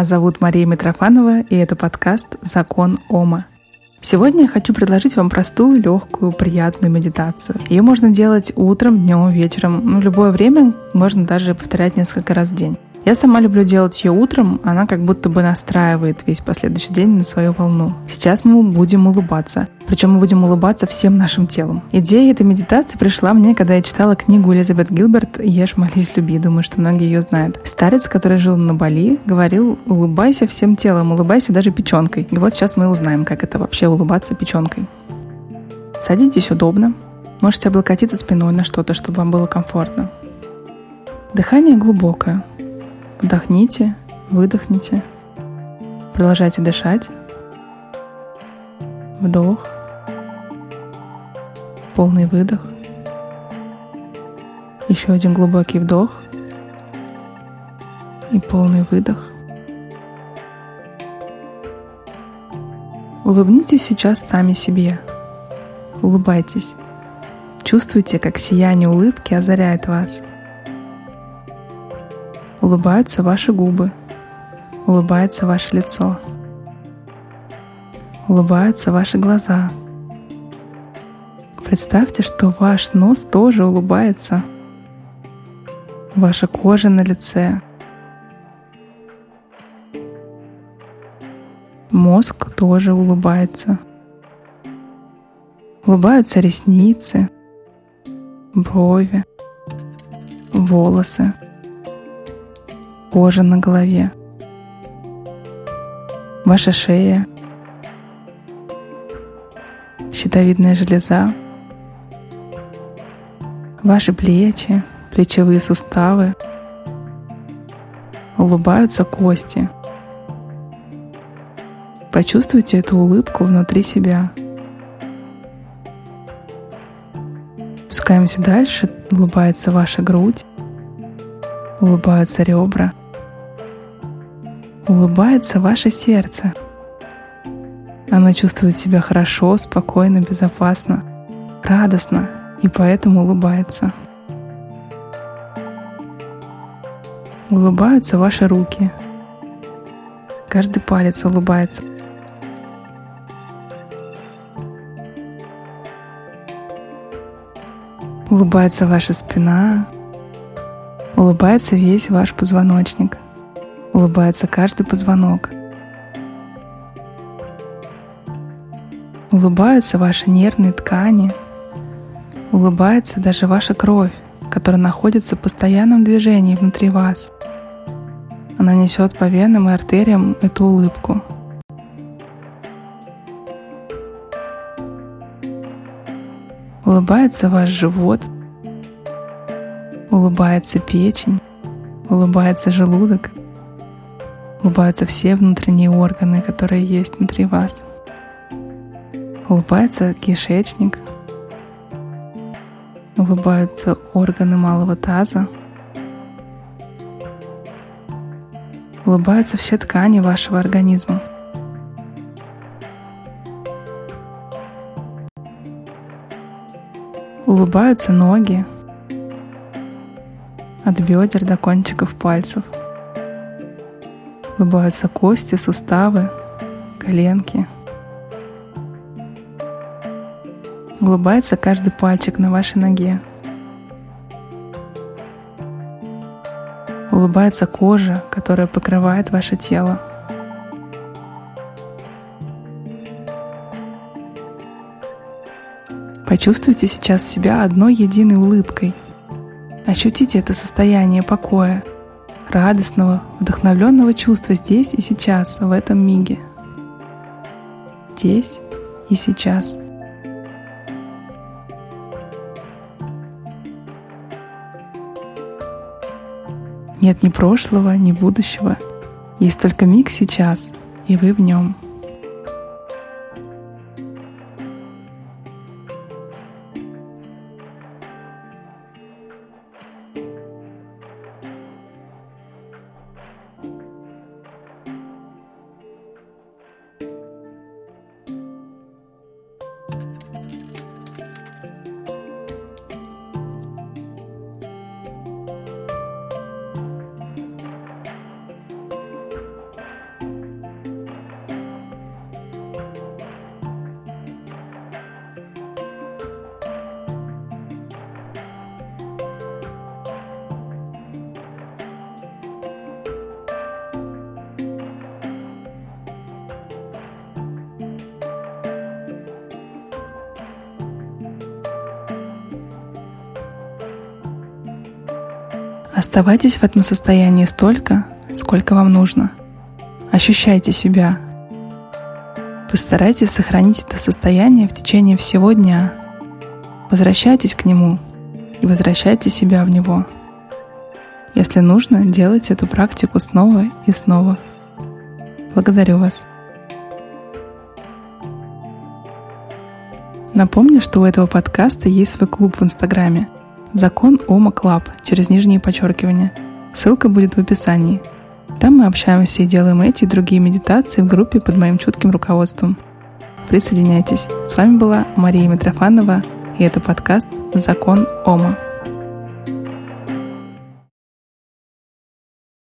Меня зовут Мария Митрофанова, и это подкаст «Закон Ома». Сегодня я хочу предложить вам простую, легкую, приятную медитацию. Ее можно делать утром, днем, вечером, ну, любое время, можно даже повторять несколько раз в день. Я сама люблю делать ее утром, она как будто бы настраивает весь последующий день на свою волну. Сейчас мы будем улыбаться. Причем мы будем улыбаться всем нашим телом. Идея этой медитации пришла мне, когда я читала книгу Элизабет Гилберт «Ешь, молись, люби». Думаю, что многие ее знают. Старец, который жил на Бали, говорил «улыбайся всем телом, улыбайся даже печенкой». И вот сейчас мы узнаем, как это вообще улыбаться печенкой. Садитесь удобно. Можете облокотиться спиной на что-то, чтобы вам было комфортно. Дыхание глубокое, Вдохните, выдохните. Продолжайте дышать. Вдох. Полный выдох. Еще один глубокий вдох. И полный выдох. Улыбнитесь сейчас сами себе. Улыбайтесь. Чувствуйте, как сияние улыбки озаряет вас – Улыбаются ваши губы, улыбается ваше лицо, улыбаются ваши глаза. Представьте, что ваш нос тоже улыбается, ваша кожа на лице, мозг тоже улыбается. Улыбаются ресницы, брови, волосы кожа на голове, ваша шея, щитовидная железа, ваши плечи, плечевые суставы, улыбаются кости. Почувствуйте эту улыбку внутри себя. Пускаемся дальше, улыбается ваша грудь, улыбаются ребра, улыбается ваше сердце. Оно чувствует себя хорошо, спокойно, безопасно, радостно и поэтому улыбается. Улыбаются ваши руки. Каждый палец улыбается. Улыбается ваша спина, улыбается весь ваш позвоночник – улыбается каждый позвонок. Улыбаются ваши нервные ткани, улыбается даже ваша кровь, которая находится в постоянном движении внутри вас. Она несет по венам и артериям эту улыбку. Улыбается ваш живот, улыбается печень, улыбается желудок, Улыбаются все внутренние органы, которые есть внутри вас. Улыбается кишечник. Улыбаются органы малого таза. Улыбаются все ткани вашего организма. Улыбаются ноги от бедер до кончиков пальцев – Улыбаются кости, суставы, коленки. Улыбается каждый пальчик на вашей ноге. Улыбается кожа, которая покрывает ваше тело. Почувствуйте сейчас себя одной единой улыбкой. Ощутите это состояние покоя, радостного, вдохновленного чувства здесь и сейчас, в этом миге. Здесь и сейчас. Нет ни прошлого, ни будущего. Есть только миг сейчас, и вы в нем. Оставайтесь в этом состоянии столько, сколько вам нужно. Ощущайте себя. Постарайтесь сохранить это состояние в течение всего дня. Возвращайтесь к нему и возвращайте себя в него. Если нужно, делайте эту практику снова и снова. Благодарю вас. Напомню, что у этого подкаста есть свой клуб в Инстаграме «Закон Ома Club» через нижние подчеркивания. Ссылка будет в описании. Там мы общаемся и делаем эти и другие медитации в группе под моим чутким руководством. Присоединяйтесь. С вами была Мария Митрофанова, и это подкаст «Закон Ома».